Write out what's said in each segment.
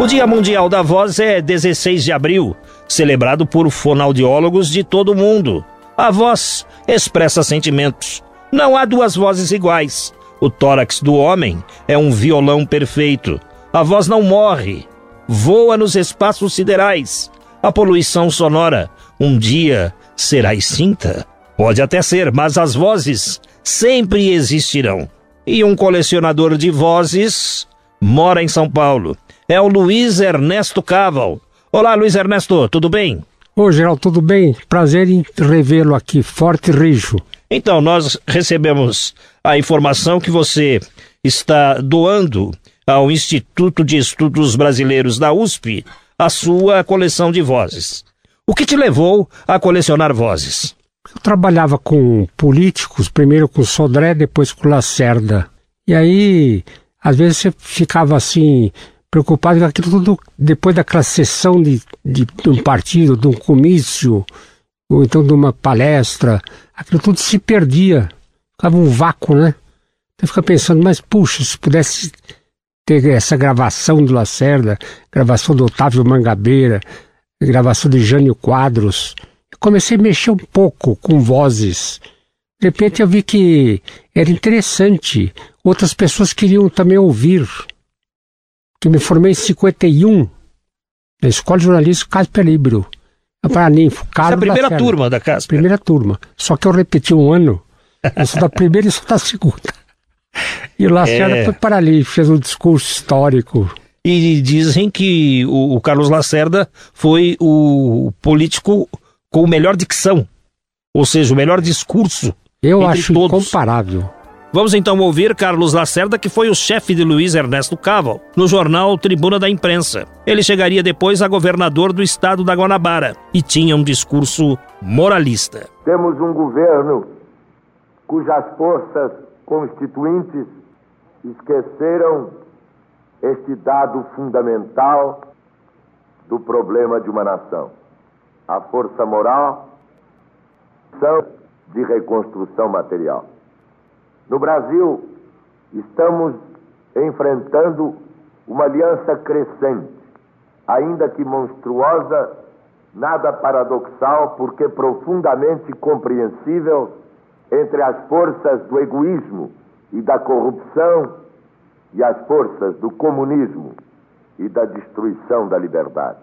O Dia Mundial da Voz é 16 de abril, celebrado por fonoaudiólogos de todo o mundo. A voz expressa sentimentos. Não há duas vozes iguais. O tórax do homem é um violão perfeito. A voz não morre. Voa nos espaços siderais. A poluição sonora um dia será extinta. Pode até ser, mas as vozes sempre existirão. E um colecionador de vozes mora em São Paulo é o Luiz Ernesto Caval. Olá, Luiz Ernesto, tudo bem? Ô, Geraldo, tudo bem? Prazer em revê-lo aqui, forte e rijo. Então, nós recebemos a informação que você está doando ao Instituto de Estudos Brasileiros da USP a sua coleção de vozes. O que te levou a colecionar vozes? Eu trabalhava com políticos, primeiro com Sodré, depois com Lacerda. E aí, às vezes você ficava assim, preocupado com aquilo tudo depois daquela sessão de, de, de, um partido, de um comício, ou então de uma palestra, aquilo tudo se perdia, ficava um vácuo, né? Então fica pensando, mas puxa, se pudesse ter essa gravação do Lacerda, gravação do Otávio Mangabeira, gravação de Jânio Quadros, eu comecei a mexer um pouco com vozes. De repente eu vi que era interessante, outras pessoas queriam também ouvir que me formei em 51 na Escola de Jornalismo Casper Libro. Paraninfo, Carlos Essa é a primeira turma da Casper. Primeira turma. Só que eu repeti um ano. Eu sou da primeira e sou da segunda. E o Lacerda é... foi para ali, fez um discurso histórico. E dizem que o, o Carlos Lacerda foi o político com melhor dicção. Ou seja, o melhor discurso. Eu acho todos. incomparável. Vamos então ouvir Carlos Lacerda, que foi o chefe de Luiz Ernesto Caval, no jornal Tribuna da Imprensa. Ele chegaria depois a governador do estado da Guanabara e tinha um discurso moralista. Temos um governo cujas forças constituintes esqueceram este dado fundamental do problema de uma nação. A força moral são de reconstrução material. No Brasil, estamos enfrentando uma aliança crescente, ainda que monstruosa, nada paradoxal, porque profundamente compreensível entre as forças do egoísmo e da corrupção e as forças do comunismo e da destruição da liberdade.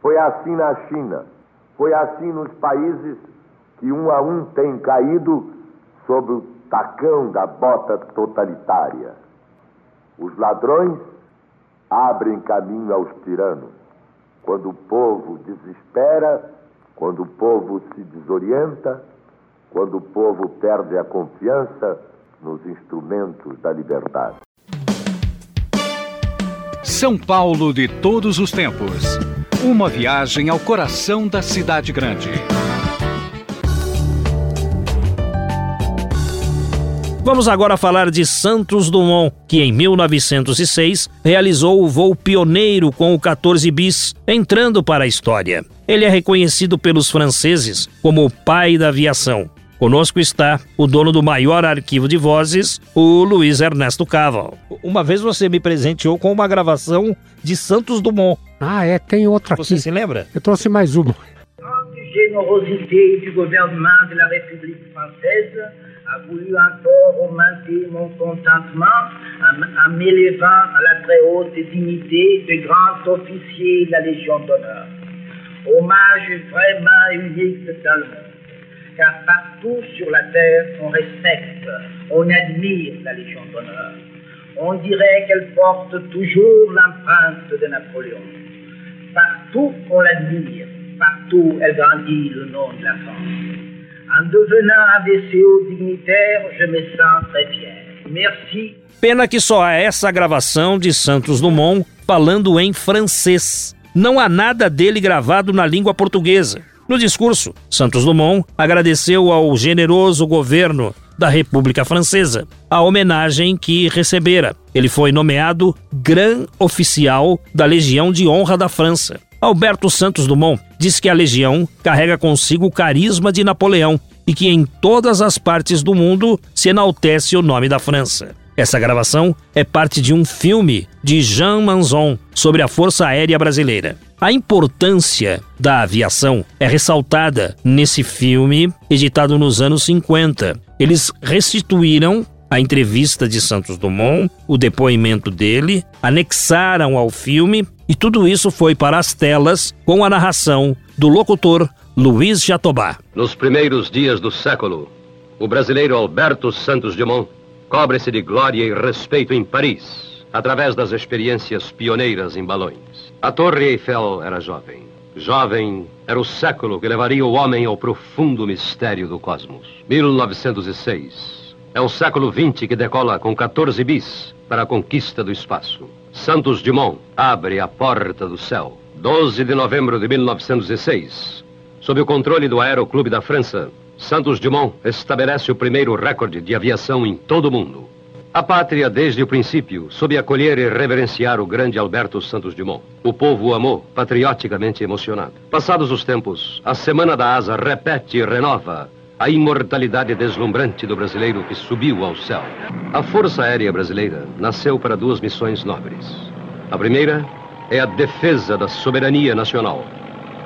Foi assim na China, foi assim nos países que um a um têm caído sob o tacão da bota totalitária. Os ladrões abrem caminho aos tiranos. Quando o povo desespera, quando o povo se desorienta, quando o povo perde a confiança nos instrumentos da liberdade. São Paulo de todos os tempos. Uma viagem ao coração da cidade grande. Vamos agora falar de Santos Dumont, que em 1906 realizou o voo pioneiro com o 14 bis, entrando para a história. Ele é reconhecido pelos franceses como o pai da aviação. Conosco está o dono do maior arquivo de vozes, o Luiz Ernesto Caval. Uma vez você me presenteou com uma gravação de Santos Dumont. Ah, é, tem outra aqui. Você se lembra? Eu trouxe mais uma. Générosité du gouvernement de la République française a voulu encore augmenter mon contentement en, m'élevant à la très haute dignité de grand officier de la Légion d'honneur. Hommage vraiment unique dans le monde, car partout sur la terre, on respecte, on admire la Légion d'honneur. On dirait qu'elle porte toujours l'empreinte de Napoléon. Partout, on l'admire, partout, elle grandit le nom de la France. En devenant hauts dignitaires, je me sens très fier. Merci. Pena que só há essa gravação de Santos Dumont falando em francês. Não há nada dele gravado na língua portuguesa. No discurso, Santos Dumont agradeceu ao generoso governo da República Francesa a homenagem que recebera. Ele foi nomeado Gran Oficial da Legião de Honra da França. Alberto Santos Dumont diz que a Legião carrega consigo o carisma de Napoleão e que em todas as partes do mundo se enaltece o nome da França. Essa gravação é parte de um filme de Jean Manzon sobre a Força Aérea Brasileira. A importância da aviação é ressaltada nesse filme, editado nos anos 50. Eles restituíram a entrevista de Santos Dumont, o depoimento dele, anexaram ao filme e tudo isso foi para as telas com a narração do locutor Luiz Jatobá. Nos primeiros dias do século, o brasileiro Alberto Santos Dumont cobre-se de glória e respeito em Paris, através das experiências pioneiras em balões. A Torre Eiffel era jovem. Jovem era o século que levaria o homem ao profundo mistério do cosmos. 1906. É o século XX que decola com 14 bis para a conquista do espaço. Santos Dumont abre a porta do céu. 12 de novembro de 1906. Sob o controle do Aeroclube da França, Santos Dumont estabelece o primeiro recorde de aviação em todo o mundo. A pátria, desde o princípio, soube acolher e reverenciar o grande Alberto Santos Dumont. O povo o amou, patrioticamente emocionado. Passados os tempos, a Semana da Asa repete e renova a imortalidade deslumbrante do brasileiro que subiu ao céu. A Força Aérea Brasileira nasceu para duas missões nobres. A primeira é a defesa da soberania nacional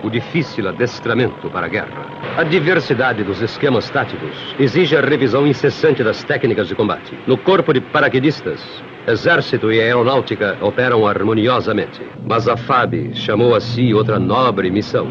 o difícil adestramento para a guerra. A diversidade dos esquemas táticos exige a revisão incessante das técnicas de combate. No corpo de paraquedistas, Exército e aeronáutica operam harmoniosamente. Mas a FAB chamou a si outra nobre missão: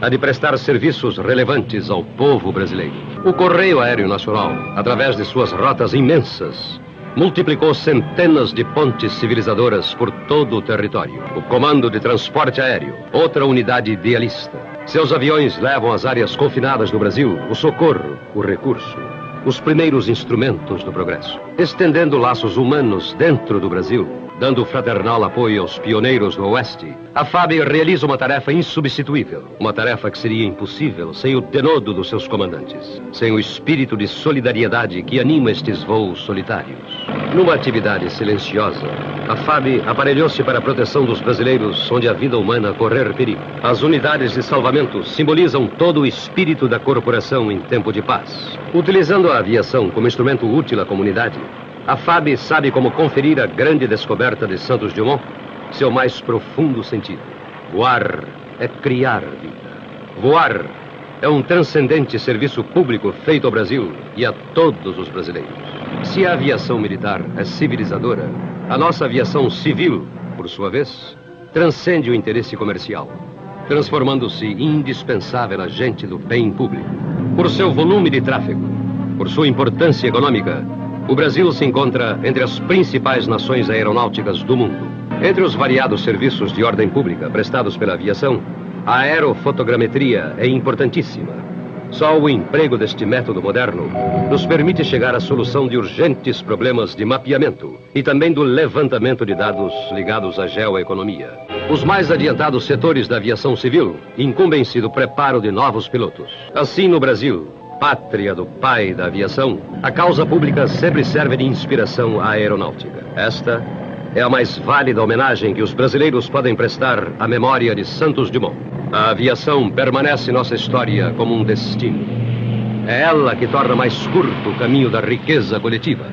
a de prestar serviços relevantes ao povo brasileiro. O Correio Aéreo Nacional, através de suas rotas imensas, multiplicou centenas de pontes civilizadoras por todo o território. O Comando de Transporte Aéreo, outra unidade idealista. Seus aviões levam às áreas confinadas do Brasil o socorro, o recurso, os primeiros instrumentos do progresso, estendendo laços humanos dentro do Brasil dando fraternal apoio aos pioneiros do Oeste, a FAB realiza uma tarefa insubstituível. Uma tarefa que seria impossível sem o denodo dos seus comandantes, sem o espírito de solidariedade que anima estes voos solitários. Numa atividade silenciosa, a FAB aparelhou-se para a proteção dos brasileiros onde a vida humana correr perigo. As unidades de salvamento simbolizam todo o espírito da corporação em tempo de paz. Utilizando a aviação como instrumento útil à comunidade, a FAB sabe como conferir a grande descoberta de Santos Dumont seu mais profundo sentido. Voar é criar vida. Voar é um transcendente serviço público feito ao Brasil e a todos os brasileiros. Se a aviação militar é civilizadora, a nossa aviação civil, por sua vez, transcende o interesse comercial, transformando-se indispensável agente do bem público. Por seu volume de tráfego, por sua importância econômica, o Brasil se encontra entre as principais nações aeronáuticas do mundo. Entre os variados serviços de ordem pública prestados pela aviação, a aerofotogrametria é importantíssima. Só o emprego deste método moderno nos permite chegar à solução de urgentes problemas de mapeamento e também do levantamento de dados ligados à geoeconomia. Os mais adiantados setores da aviação civil incumbem-se do preparo de novos pilotos. Assim, no Brasil, pátria do pai da aviação, a causa pública sempre serve de inspiração à aeronáutica. Esta é a mais válida homenagem que os brasileiros podem prestar à memória de Santos Dumont. A aviação permanece nossa história como um destino. É ela que torna mais curto o caminho da riqueza coletiva.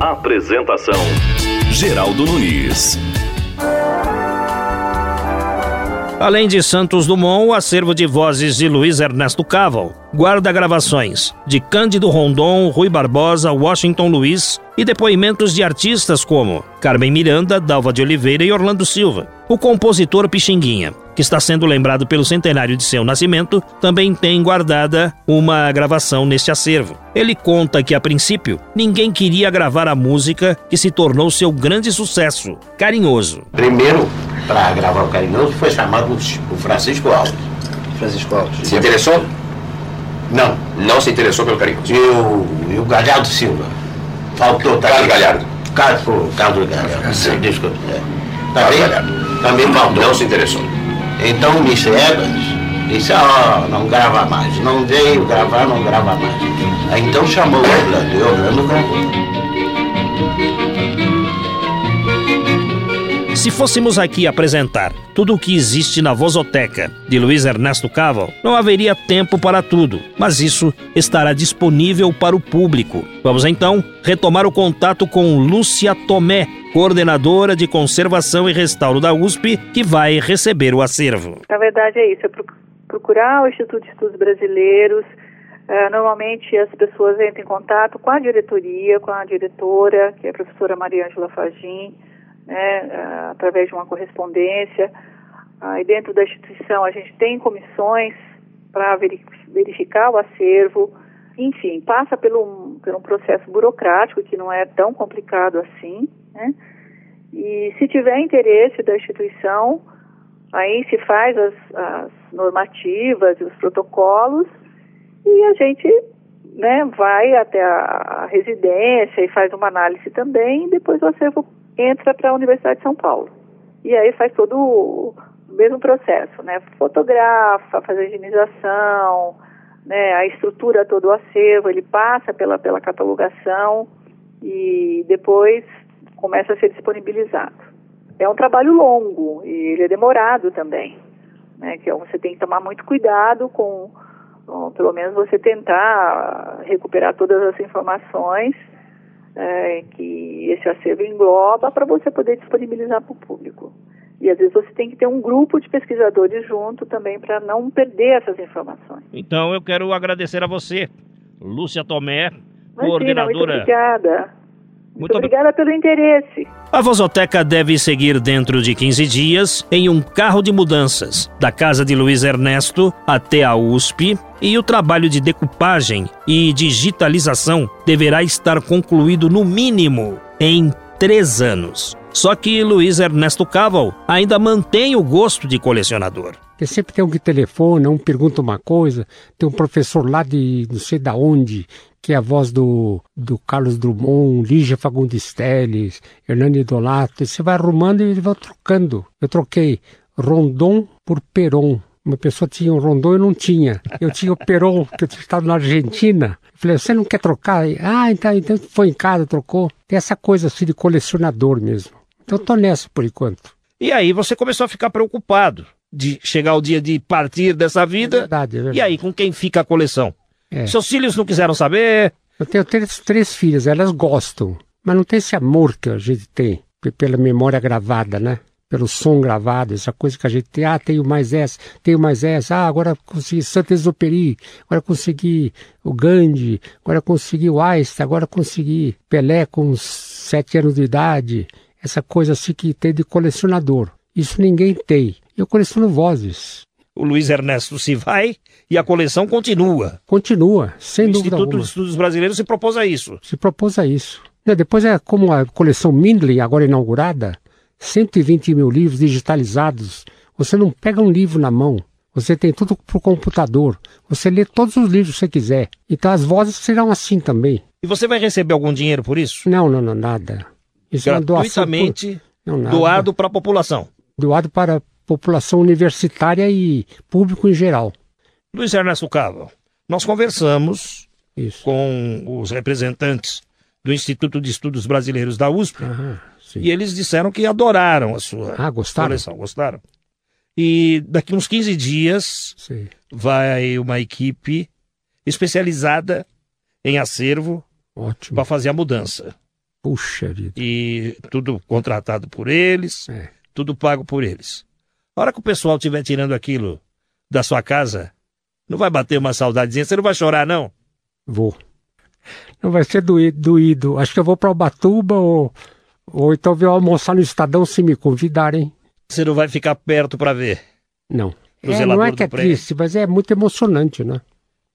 Apresentação: Geraldo Luiz. Além de Santos Dumont, o acervo de vozes de Luiz Ernesto Caval guarda gravações de Cândido Rondon, Rui Barbosa, Washington Luiz e depoimentos de artistas como Carmen Miranda, Dalva de Oliveira e Orlando Silva. O compositor Pixinguinha, que está sendo lembrado pelo centenário de seu nascimento, também tem guardada uma gravação neste acervo. Ele conta que, a princípio, ninguém queria gravar a música que se tornou seu grande sucesso, Carinhoso. Primeiro, para gravar o Carinhoso, foi chamado o Francisco Alves. Francisco Alves. Se interessou? Não. Não se interessou pelo carimbo? E o, e o Galhardo Silva? Faltou, tá Carlos. Galhardo. Carlos, Carlos Galhardo. Sim. Desculpa. É. Também, Galhardo. também faltou. Não se interessou. Então o Mr. Evans disse, ó, não grava mais. Não veio gravar, não grava mais. Aí então chamou o Orlando, e o Orlando gravou. Se fôssemos aqui apresentar tudo o que existe na Vozoteca de Luiz Ernesto Caval, não haveria tempo para tudo, mas isso estará disponível para o público. Vamos então retomar o contato com Lúcia Tomé, coordenadora de conservação e restauro da USP, que vai receber o acervo. Na verdade é isso, é pro- procurar o Instituto de Estudos Brasileiros. Eh, normalmente as pessoas entram em contato com a diretoria, com a diretora, que é a professora Maria Ângela Fagin, né, eh, através de uma correspondência. Ah, e dentro da instituição a gente tem comissões para verificar o acervo. Enfim, passa pelo, por um processo burocrático que não é tão complicado assim. Né? E se tiver interesse da instituição, Aí se faz as, as normativas e os protocolos e a gente né, vai até a residência e faz uma análise também e depois o acervo entra para a Universidade de São Paulo. E aí faz todo o mesmo processo, né? Fotografa, faz a higienização, né? a estrutura todo o acervo, ele passa pela, pela catalogação e depois começa a ser disponibilizado é um trabalho longo e ele é demorado também, né? Que você tem que tomar muito cuidado com, com pelo menos você tentar recuperar todas as informações é, que esse acervo engloba para você poder disponibilizar para o público. E às vezes você tem que ter um grupo de pesquisadores junto também para não perder essas informações. Então eu quero agradecer a você, Lúcia Tomé, Imagina, muito coordenadora. obrigada. Muito, Muito obri- obrigada pelo interesse. A Vozoteca deve seguir dentro de 15 dias em um carro de mudanças, da casa de Luiz Ernesto até a USP, e o trabalho de decupagem e digitalização deverá estar concluído no mínimo em três anos. Só que Luiz Ernesto Caval ainda mantém o gosto de colecionador. Porque sempre tem um que telefona, um pergunta uma coisa, tem um professor lá de não sei da onde, que é a voz do, do Carlos Drummond, Lígia Fagundes Telles, Hernani Donato, e você vai arrumando e ele vai trocando. Eu troquei Rondon por Peron. Uma pessoa tinha um Rondon e eu não tinha. Eu tinha o Peron, que eu tinha estado na Argentina. Eu falei, você não quer trocar? Ah, então, então foi em casa, trocou. Tem essa coisa assim de colecionador mesmo. Então tô nessa por enquanto. E aí você começou a ficar preocupado de chegar o dia de partir dessa É vida. verdade, é verdade. E aí, com quem fica a coleção? É. Seus filhos não quiseram saber? Eu tenho três, três filhas, elas gostam, mas não tem esse amor que a gente tem pe- pela memória gravada, né? Pelo som gravado, essa coisa que a gente tem. Ah, tenho mais essa, tenho mais essa. Ah, agora consegui Saint-Exupéry, agora consegui o Gandhi, agora consegui o Einstein, agora consegui Pelé com sete anos de idade. Essa coisa assim que tem de colecionador. Isso ninguém tem. Eu coleciono vozes. O Luiz Ernesto se vai e a coleção continua. Continua, sem o dúvida Instituto alguma. de Estudos Brasileiros se propôs a isso. se propôs a isso. Né, Depois é como a coleção Mindlin, agora inaugurada, 120 mil livros digitalizados. Você não pega um livro na mão, você tem tudo pro computador. Você lê todos os livros que você quiser. Então as vozes serão assim também. E você vai receber algum dinheiro por isso? Não, não, não, nada. Isso é uma doação Gratuitamente por- não, nada. doado para a população. doado para população universitária e público em geral. Luiz Ernesto Cava, nós conversamos Isso. com os representantes do Instituto de Estudos Brasileiros da USP sim. e eles disseram que adoraram a sua Ah, gostaram? coleção. Gostaram? E daqui uns 15 dias Sim. vai uma equipe especializada em acervo para fazer a mudança. Puxa vida. E tudo contratado por eles, É. tudo pago por eles. A hora que o pessoal estiver tirando aquilo da sua casa, não vai bater uma saudadezinha, você não vai chorar, não? Vou. Não vai ser doído. doído. Acho que eu vou para Ubatuba ou, ou então vou almoçar no Estadão se me convidarem. Você não vai ficar perto para ver. Não. É, não é que é triste, mas é muito emocionante, né?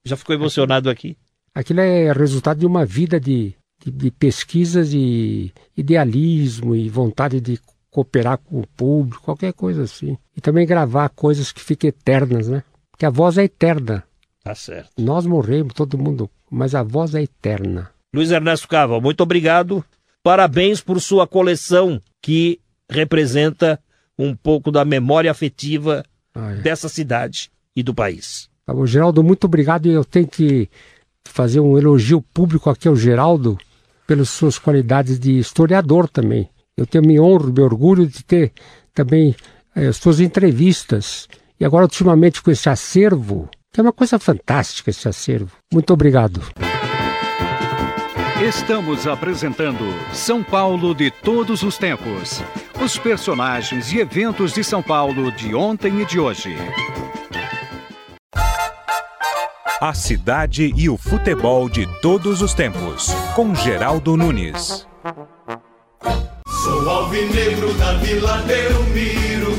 Já ficou emocionado aqui? Aquilo é resultado de uma vida de, de, de pesquisas e idealismo e vontade de cooperar com o público, qualquer coisa assim. E também gravar coisas que fiquem eternas, né? Porque a voz é eterna. Tá certo. Nós morremos, todo mundo, mas a voz é eterna. Luiz Ernesto Cava, muito obrigado. Parabéns por sua coleção que representa um pouco da memória afetiva Ah, é. dessa cidade e do país. Tá Geraldo, muito obrigado. E eu tenho que fazer um elogio público aqui ao Geraldo pelas suas qualidades de historiador também. Eu tenho me honro, me orgulho de ter também eh, suas entrevistas. E agora, ultimamente, com esse acervo, que é uma coisa fantástica esse acervo. Muito obrigado. Estamos apresentando São Paulo de todos os tempos. Os personagens e eventos de São Paulo de ontem e de hoje. A cidade e o futebol de todos os tempos, com Geraldo Nunes. Sou alvinegro da Vila Belmiro,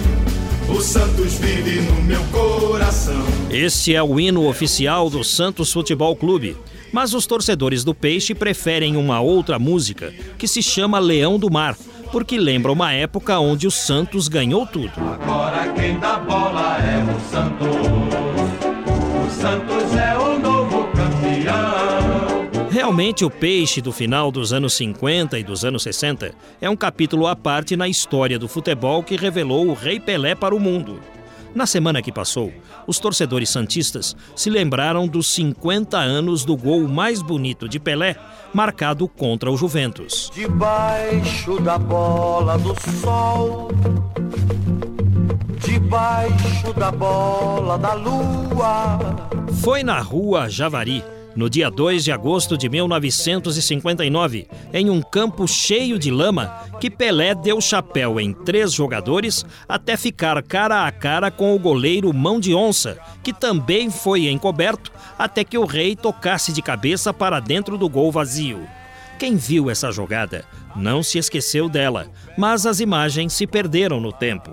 o Santos vive no meu coração. Este é o hino oficial do Santos Futebol Clube. Mas os torcedores do Peixe preferem uma outra música, que se chama Leão do Mar, porque lembra uma época onde o Santos ganhou tudo. Agora quem dá bola é o Santos. O Santos Realmente, o Peixe do final dos anos 50 e dos anos 60 é um capítulo à parte na história do futebol que revelou o Rei Pelé para o mundo. Na semana que passou, os torcedores santistas se lembraram dos 50 anos do gol mais bonito de Pelé, marcado contra o Juventus. Debaixo da bola do sol, debaixo da bola da lua. Foi na rua Javari, no dia 2 de agosto de 1959, em um campo cheio de lama, que Pelé deu chapéu em três jogadores até ficar cara a cara com o goleiro Mão de Onça, que também foi encoberto até que o rei tocasse de cabeça para dentro do gol vazio. Quem viu essa jogada não se esqueceu dela, mas as imagens se perderam no tempo.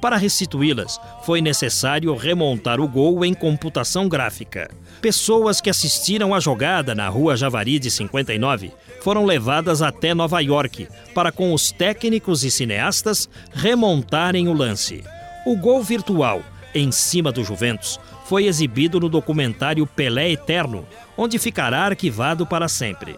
Para restituí-las, foi necessário remontar o gol em computação gráfica. Pessoas que assistiram à jogada na Rua Javari de 59 foram levadas até Nova York para, com os técnicos e cineastas, remontarem o lance. O gol virtual, em cima do Juventus, foi exibido no documentário Pelé Eterno, onde ficará arquivado para sempre.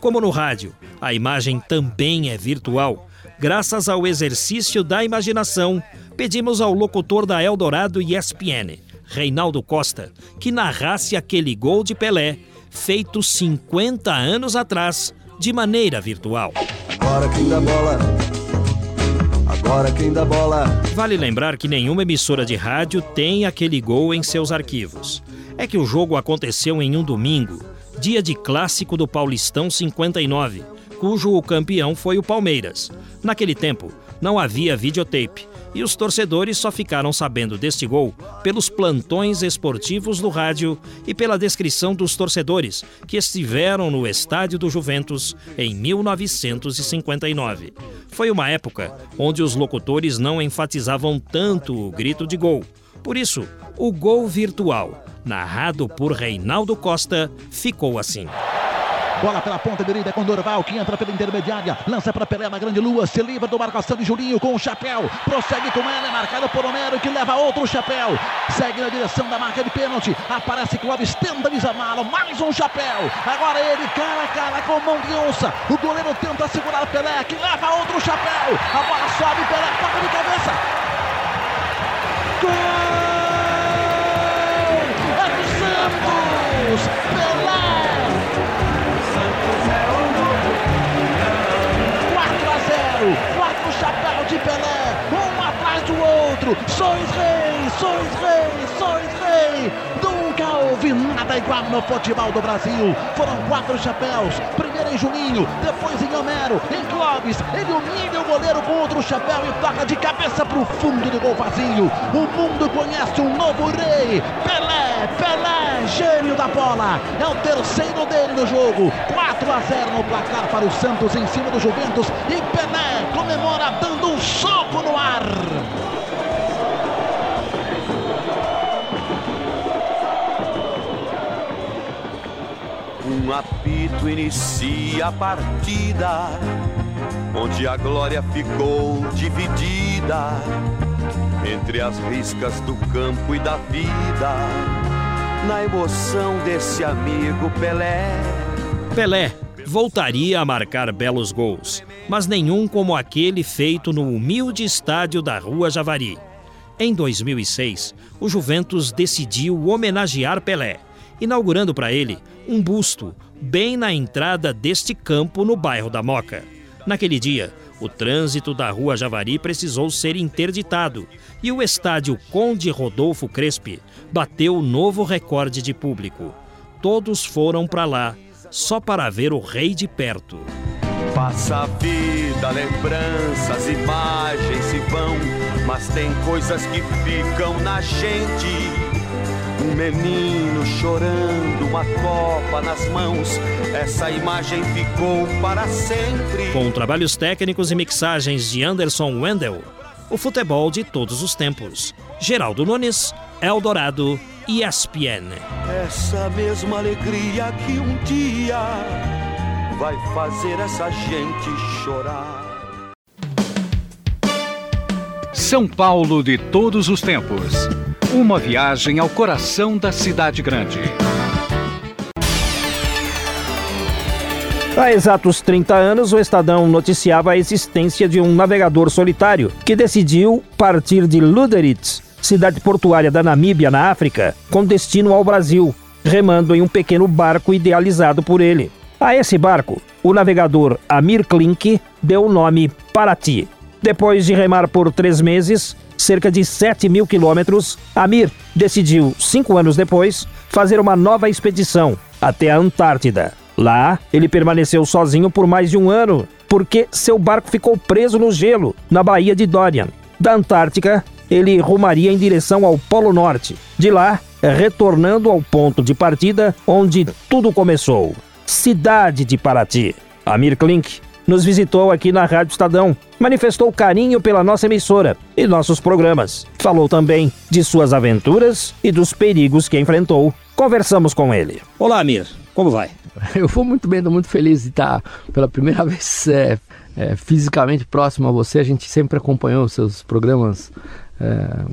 Como no rádio, a imagem também é virtual. Graças ao exercício da imaginação, pedimos ao locutor da Eldorado ESPN, Reinaldo Costa, que narrasse aquele gol de Pelé, feito 50 anos atrás, de maneira virtual. Agora quem dá bola, agora quem dá bola. Vale lembrar que nenhuma emissora de rádio tem aquele gol em seus arquivos. É que o jogo aconteceu em um domingo, dia de clássico do Paulistão 59, cujo campeão foi o Palmeiras. Naquele tempo, não havia videotape e os torcedores só ficaram sabendo deste gol pelos plantões esportivos do rádio e pela descrição dos torcedores que estiveram no estádio do Juventus em 1959. Foi uma época onde os locutores não enfatizavam tanto o grito de gol. Por isso, o gol virtual, narrado por Reinaldo Costa, ficou assim. Bola pela ponta direita com Dorval, que entra pela intermediária. Lança para Pelé na grande lua. Se livra do marcação de Julinho com o chapéu. Prossegue com ela, é marcado por Homero, que leva outro chapéu. Segue na direção da marca de pênalti. Aparece Clóvis, tenta desamá-lo. Mais um chapéu. Agora ele, cara a cara com mão de onça. O goleiro tenta segurar Pelé, que leva outro chapéu. A bola sobe, Pelé toca de cabeça. Gol! É do Santos! Outro. Sois rei, sois rei, sois rei. Nunca houve nada igual no futebol do Brasil. Foram quatro chapéus. Primeiro em Juninho, depois em Homero, em Clóvis. Ele humilha o goleiro com outro chapéu e toca de cabeça pro fundo do gol vazio. O mundo conhece um novo rei. Pelé, Pelé, gênio da bola. É o terceiro dele no jogo. 4 a 0 no placar para o Santos em cima do Juventus. E Pelé comemora dando um soco no ar. Um apito inicia a partida, onde a glória ficou dividida entre as riscas do campo e da vida. na emoção desse amigo Pelé. Pelé voltaria a marcar belos gols, mas nenhum como aquele feito no humilde estádio da Rua Javari. Em 2006, o Juventus decidiu homenagear Pelé, inaugurando para ele um busto bem na entrada deste campo no bairro da Moca. Naquele dia, o trânsito da Rua Javari precisou ser interditado e o estádio Conde Rodolfo Crespi bateu novo recorde de público. Todos foram para lá só para ver o rei de perto. Passa a vida, lembranças, imagens se vão, mas tem coisas que ficam na gente. Um menino chorando, uma copa nas mãos, essa imagem ficou para sempre. Com trabalhos técnicos e mixagens de Anderson Wendel, o futebol de todos os tempos. Geraldo Nunes, Eldorado e ESPN. Essa mesma alegria que um dia vai fazer essa gente chorar. São Paulo de todos os tempos. Uma viagem ao coração da cidade grande. Há exatos 30 anos, o Estadão noticiava a existência de um navegador solitário que decidiu partir de Luderitz, cidade portuária da Namíbia, na África, com destino ao Brasil, remando em um pequeno barco idealizado por ele. A esse barco, o navegador Amir Klink deu o nome Paraty. Depois de remar por três meses, cerca de 7 mil quilômetros, Amir decidiu, cinco anos depois, fazer uma nova expedição até a Antártida. Lá, ele permaneceu sozinho por mais de um ano, porque seu barco ficou preso no gelo, na Baía de Dorian. Da Antártica, ele rumaria em direção ao Polo Norte. De lá, retornando ao ponto de partida onde tudo começou. Cidade de Paraty. Amir Klink nos visitou aqui na Rádio Estadão, manifestou carinho pela nossa emissora e nossos programas. Falou também de suas aventuras e dos perigos que enfrentou. Conversamos com ele. Olá, Amir. Como vai? Eu vou muito bem, estou muito feliz de estar pela primeira vez é, é, fisicamente próximo a você. A gente sempre acompanhou os seus programas é,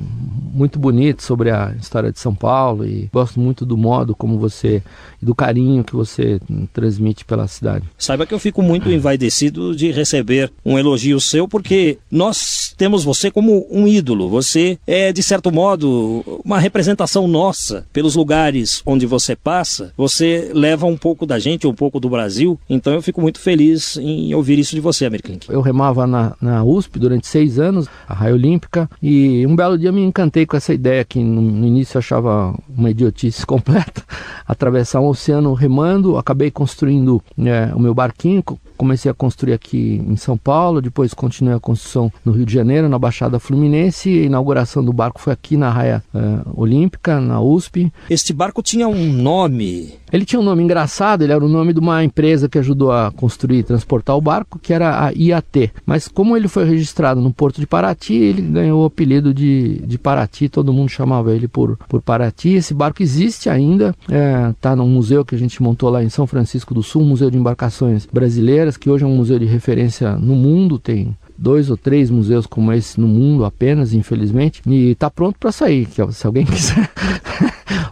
muito bonito sobre a história de São Paulo e gosto muito do modo como você e do carinho que você transmite pela cidade. Saiba que eu fico muito envaidecido de receber um elogio seu porque nós temos você como um ídolo. Você é de certo modo uma representação nossa pelos lugares onde você passa. Você leva um pouco da gente, um pouco do Brasil. Então eu fico muito feliz em ouvir isso de você, American. Eu remava na, na USP durante seis anos, a Raia Olímpica, e um belo dia me encantei com essa ideia que no, no início eu achava uma idiotice completa, atravessar um oceano remando, acabei construindo é, o meu barquinho, comecei a construir aqui em São Paulo, depois continuei a construção no Rio de Janeiro, na Baixada Fluminense, a inauguração do barco foi aqui na Raia é, Olímpica, na USP. Este barco tinha um nome? Ele tinha um nome engraçado, ele era o nome de uma empresa que ajudou a construir e transportar o barco, que era a IAT. Mas como ele foi registrado no porto de Paraty, ele ganhou o apelido de, de Paraty, todo mundo chamava ele por, por Paraty. Esse barco existe ainda, está é, tá num museu que a gente montou lá em São Francisco do Sul, museu de embarcações brasileiras, que hoje é um museu de referência no mundo, tem dois ou três museus como esse no mundo apenas, infelizmente, e está pronto para sair. Se alguém quiser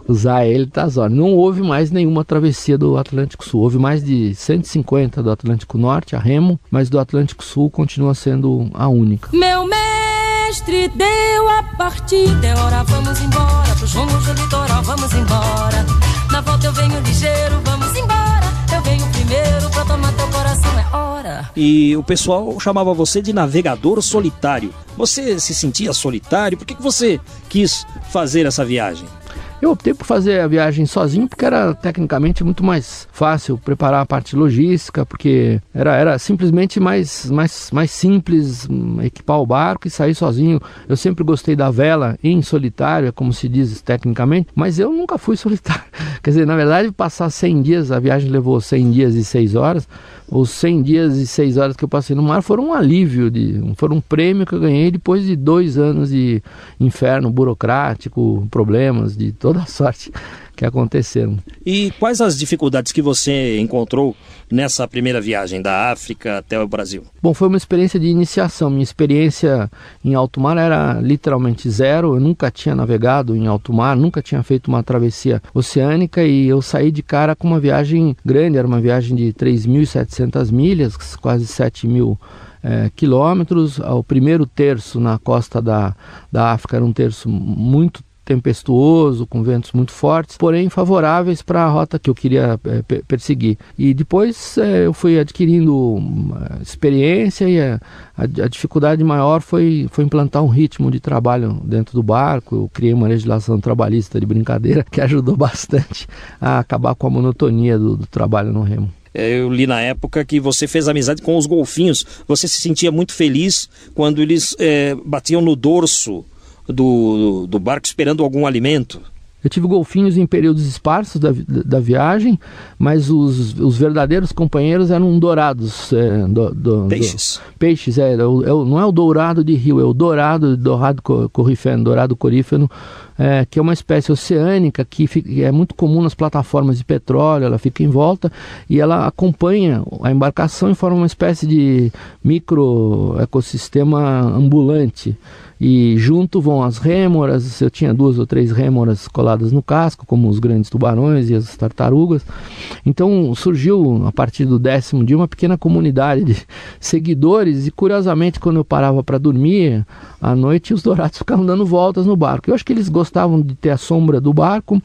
usar ele, tá zona. Não houve mais nenhuma travessia do Atlântico Sul. Houve mais de 150 do Atlântico Norte, a remo, mas do Atlântico Sul continua sendo a única. Meu mestre deu a partida, é hora, vamos embora, pros rumos do litoral, vamos embora. Na volta eu venho ligeiro, vamos embora. Eu venho primeiro pra tomar teu coração, é hora. E o pessoal chamava você de navegador solitário. Você se sentia solitário? Por que, que você quis fazer essa viagem? Eu optei por fazer a viagem sozinho porque era tecnicamente muito mais fácil preparar a parte logística, porque era, era simplesmente mais, mais, mais simples hum, equipar o barco e sair sozinho. Eu sempre gostei da vela em solitário, é como se diz tecnicamente, mas eu nunca fui solitário. Quer dizer, na verdade, passar 100 dias, a viagem levou 100 dias e 6 horas, os 100 dias e 6 horas que eu passei no mar foram um alívio, de, foram um prêmio que eu ganhei depois de dois anos de inferno burocrático, problemas de toda sorte que aconteceram. E quais as dificuldades que você encontrou nessa primeira viagem da África até o Brasil? Bom, foi uma experiência de iniciação. Minha experiência em alto mar era literalmente zero. Eu nunca tinha navegado em alto mar, nunca tinha feito uma travessia oceânica e eu saí de cara com uma viagem grande. Era uma viagem de 3.700 milhas, quase 7 mil é, quilômetros. O primeiro terço na costa da, da África era um terço muito tempestuoso, com ventos muito fortes, porém favoráveis para a rota que eu queria é, perseguir. E depois é, eu fui adquirindo experiência e a, a, a, dificuldade maior foi, foi implantar um ritmo de trabalho dentro do barco. Eu criei uma legislação trabalhista de brincadeira que ajudou bastante a acabar com a monotonia do, do trabalho no remo. É, eu li na época que você fez amizade com os golfinhos. Você se sentia muito feliz quando eles é, batiam no dorso do, do barco esperando algum alimento. Eu tive golfinhos em períodos esparsos da, da viagem, mas os, os verdadeiros companheiros eram dourados. É, do, do, peixes. Do, peixes, é, é, é, não é o dourado de rio, é o dourado, dourado corifeno, dourado corífeno, é, que é uma espécie oceânica que fica, é muito comum nas plataformas de petróleo, ela fica em volta e ela acompanha a embarcação e forma uma espécie de micro ecossistema ambulante e junto vão as rêmoras. Eu tinha duas ou três rêmoras coladas no casco, como os grandes tubarões e as tartarugas. Então surgiu a partir do décimo dia uma pequena comunidade de seguidores e curiosamente quando eu parava para dormir à noite os dourados ficavam dando voltas no barco. Eu acho que eles gostavam de ter a sombra do barco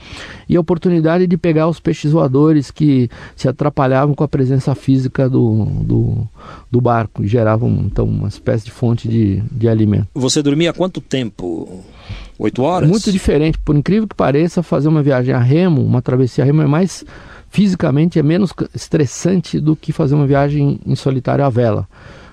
e a oportunidade de pegar os peixes voadores que se atrapalhavam com a presença física do, do, do barco e geravam então uma espécie de fonte de, de alimento. Você dormia há quanto tempo? Oito horas? Muito diferente, por incrível que pareça, fazer uma viagem a remo, uma travessia a remo é mais fisicamente é menos estressante do que fazer uma viagem em solitário à vela.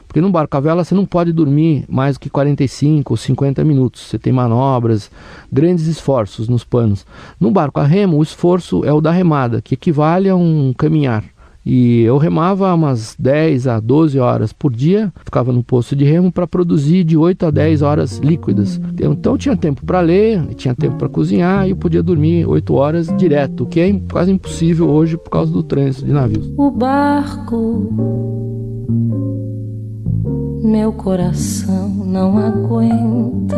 Porque no barco à vela você não pode dormir mais do que 45 ou 50 minutos. Você tem manobras, grandes esforços nos panos. No barco a remo, o esforço é o da remada, que equivale a um caminhar. E eu remava umas 10 a 12 horas por dia, ficava no posto de remo para produzir de 8 a 10 horas líquidas. Então eu tinha tempo para ler, tinha tempo para cozinhar e eu podia dormir 8 horas direto, o que é quase impossível hoje por causa do trânsito de navios. O barco meu coração não aguenta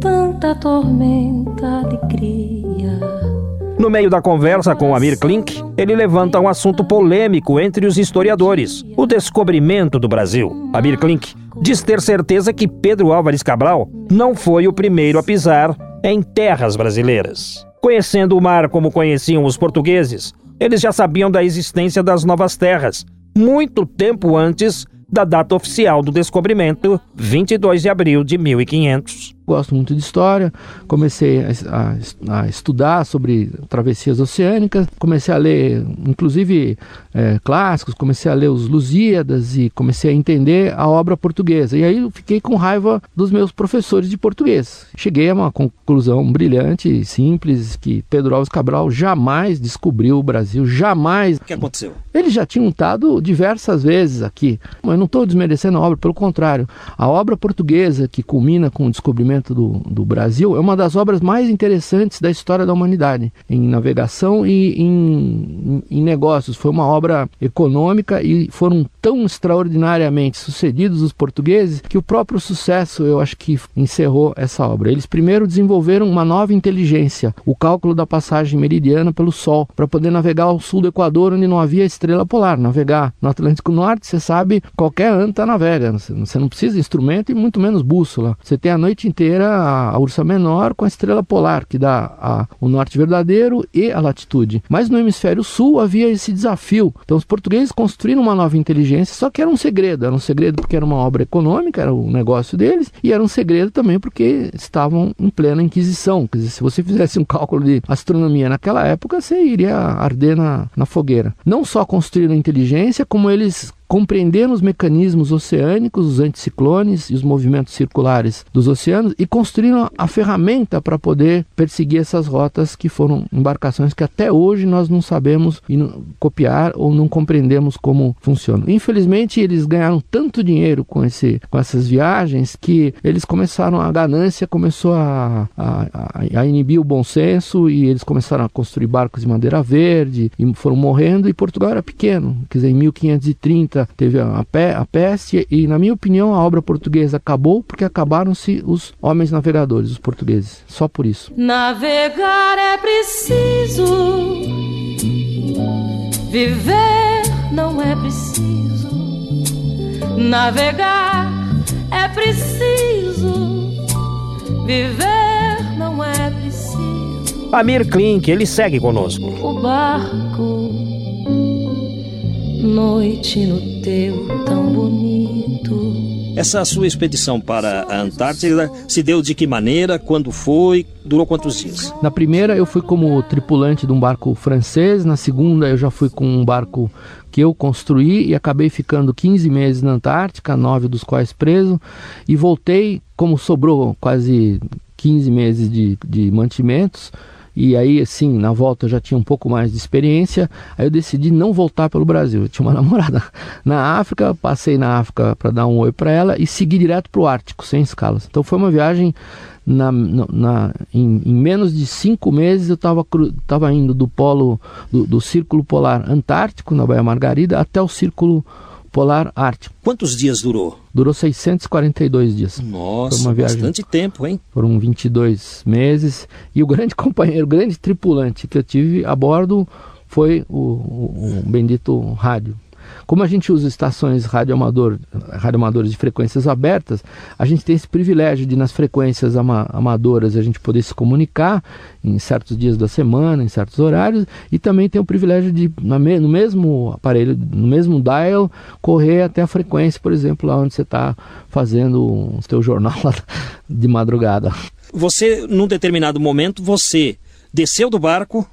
tanta tormenta de cria. No meio da conversa com Amir Klink, ele levanta um assunto polêmico entre os historiadores: o descobrimento do Brasil. Amir Klink diz ter certeza que Pedro Álvares Cabral não foi o primeiro a pisar em terras brasileiras. Conhecendo o mar como conheciam os portugueses, eles já sabiam da existência das novas terras, muito tempo antes da data oficial do descobrimento, 22 de abril de 1500 gosto muito de história, comecei a, a, a, estudar sobre travessias oceânicas, comecei a ler, inclusive, é, clássicos, comecei a ler os Lusíadas e comecei a entender a obra portuguesa. E aí eu fiquei com raiva dos meus professores de português. Cheguei a uma conclusão brilhante e simples, que Pedro Alves Cabral jamais descobriu o Brasil, jamais. O que aconteceu? Eles já tinham estado diversas vezes aqui. Eu não estou desmerecendo a obra, pelo contrário. A obra portuguesa que culmina com o descobrimento do, do Brasil é uma das obras mais interessantes da história da humanidade, em navegação e em, em, em negócios. Foi uma obra econômica e foram tão extraordinariamente sucedidos os portugueses que o próprio sucesso, eu acho que encerrou essa obra. Eles primeiro desenvolveram uma nova inteligência, o cálculo da passagem meridiana pelo Sol, para poder navegar ao sul do Equador, onde não havia estrela polar. Navegar no Atlântico Norte, você sabe, qualquer anta navega. Você não precisa de instrumento e muito menos bússola. Você tem a noite inteira a, a Ursa Menor com a estrela polar, que dá a, o norte verdadeiro e a latitude. Mas no hemisfério sul havia esse desafio. Então os portugueses construíram uma nova inteligência, só que era um segredo. Era um segredo porque era uma obra econômica, era o negócio deles, e era um segredo também porque estavam em plena Inquisição. Quer dizer, se você fizesse um cálculo de astronomia naquela época, você iria arder na, na fogueira. Não só construíram inteligência, como eles compreendendo os mecanismos oceânicos, os anticiclones e os movimentos circulares dos oceanos e construíram a ferramenta para poder perseguir essas rotas que foram embarcações que até hoje nós não sabemos copiar ou não compreendemos como funcionam. Infelizmente, eles ganharam tanto dinheiro com, esse, com essas viagens que eles começaram, a ganância começou a, a, a inibir o bom senso e eles começaram a construir barcos de madeira verde e foram morrendo e Portugal era pequeno, quer dizer, em 1530 teve a, a peste e, na minha opinião, a obra portuguesa acabou porque acabaram-se os homens navegadores, os portugueses, só por isso. Navegar é preciso, viver não é preciso. Navegar é preciso, viver não é preciso. Amir Klink, ele segue conosco. O barco, noite no teu tão bonito essa sua expedição para a Antártida se deu de que maneira, quando foi, durou quantos dias? Na primeira eu fui como tripulante de um barco francês, na segunda eu já fui com um barco que eu construí e acabei ficando 15 meses na Antártica, nove dos quais preso, e voltei, como sobrou quase 15 meses de, de mantimentos, e aí, assim, na volta eu já tinha um pouco mais de experiência. Aí eu decidi não voltar pelo Brasil. Eu tinha uma namorada na África, passei na África para dar um oi para ela e segui direto para o Ártico, sem escalas. Então foi uma viagem na, na, em, em, menos de cinco meses eu estava tava indo do polo do, do, Círculo Polar Antártico, na Baía Margarida, até o Círculo Polar Ártico. Quantos dias durou? Durou 642 dias. Nossa, Foi uma viagem, bastante tempo, hein? Foram 22 meses. E o grande companheiro, o grande tripulante que eu tive a bordo foi o, o, o bendito rádio. Como a gente usa estações radioamador, radioamadoras de frequências abertas, a gente tem esse privilégio de nas frequências ama amadoras a gente poder se comunicar em certos dias da semana, em certos horários, e também tem o privilégio de no mesmo aparelho, no mesmo dial, correr até a frequência, por exemplo, lá onde você está fazendo o seu jornal de madrugada. Você, num determinado momento, você desceu do barco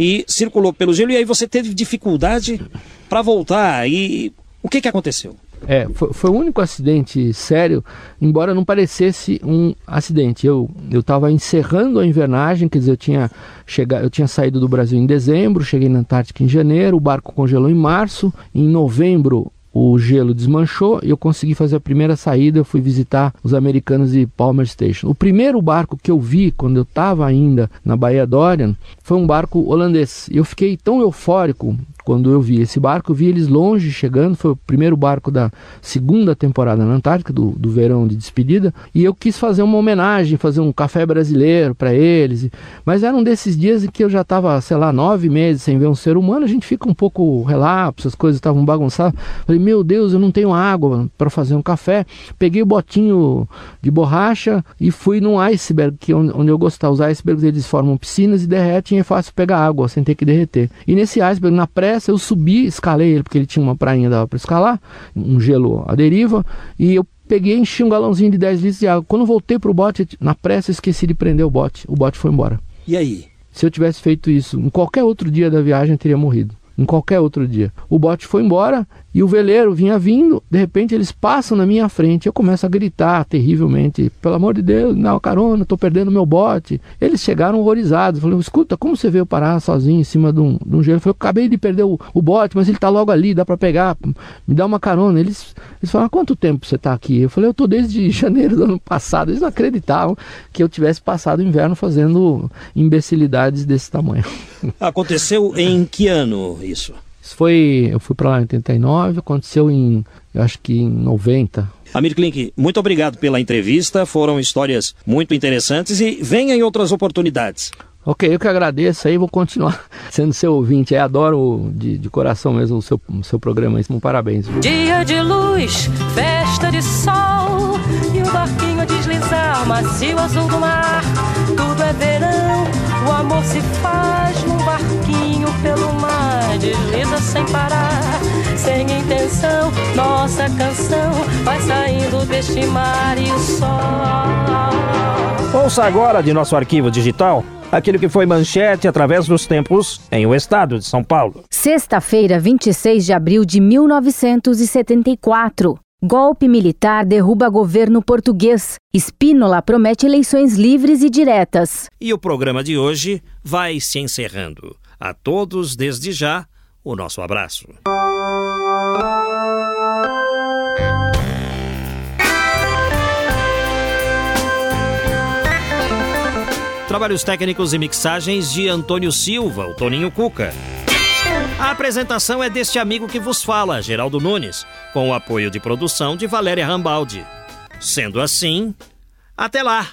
e circulou pelo gelo e aí você teve dificuldade para voltar. E o que, que aconteceu? É, foi, foi, o único acidente sério, embora não parecesse um acidente. Eu estava encerrando a invernagem, quer dizer, eu tinha, chegado, eu tinha saído do Brasil em dezembro, cheguei na Antártica em janeiro, o barco congelou em março, em novembro o gelo desmanchou e eu consegui fazer a primeira saída. Eu fui visitar os americanos de Palmer Station. O primeiro barco que eu vi quando eu estava ainda na Baía Dorian foi um barco holandês. Eu fiquei tão eufórico quando eu vi esse barco, eu vi eles longe chegando, foi o primeiro barco da segunda temporada na Antártica, do, do verão de despedida, e eu quis fazer uma homenagem, fazer um café brasileiro para eles, mas era um desses dias em que eu já estava, sei lá, nove meses sem ver um ser humano, a gente fica um pouco relapso, as coisas estavam bagunçadas, falei, meu Deus, eu não tenho água para fazer um café, peguei o botinho de borracha e fui num iceberg, que é onde eu gostava, os icebergs eles formam piscinas e derretem e é fácil pegar água, sem ter que derreter, e nesse iceberg, na pré eu subi, escalei ele, porque ele tinha uma prainha dava para escalar, um gelo à deriva, e eu peguei enchi um galãozinho de 10 litros de água. Quando voltei pro bote, na pressa esqueci de prender o bote. O bote foi embora. E aí? Se eu tivesse feito isso em qualquer outro dia da viagem, eu teria morrido. Em qualquer outro dia. O bote foi embora e o veleiro vinha vindo, de repente eles passam na minha frente. Eu começo a gritar terrivelmente: pelo amor de Deus, não, carona, estou perdendo meu bote. Eles chegaram horrorizados. Falaram: escuta, como você veio parar sozinho em cima de um, de um gelo? Eu falei: eu acabei de perder o, o bote, mas ele está logo ali, dá para pegar, me dá uma carona. Eles, eles falaram: quanto tempo você está aqui? Eu falei: eu estou desde janeiro do ano passado. Eles não acreditavam que eu tivesse passado o inverno fazendo imbecilidades desse tamanho. Aconteceu em que ano isso? Isso foi, eu fui para lá em 89, aconteceu em, eu acho que em 90. Amir Klink, muito obrigado pela entrevista, foram histórias muito interessantes e venha em outras oportunidades. Ok, eu que agradeço aí, vou continuar sendo seu ouvinte. Eu adoro de, de coração mesmo o seu, o seu programa. Um parabéns. Dia de luz, festa de sol e o barquinho deslizar, macio azul do mar. Tudo é verão, o amor se faz intenção. Nossa canção vai saindo deste mar e o sol. Ouça agora de nosso arquivo digital aquilo que foi manchete através dos tempos em o estado de São Paulo. Sexta-feira, 26 de abril de 1974. Golpe militar derruba governo português. Spínola promete eleições livres e diretas. E o programa de hoje vai se encerrando. A todos, desde já, o nosso abraço. Trabalhos técnicos e mixagens de Antônio Silva, o Toninho Cuca. A apresentação é deste amigo que vos fala, Geraldo Nunes, com o apoio de produção de Valéria Rambaldi. Sendo assim, até lá!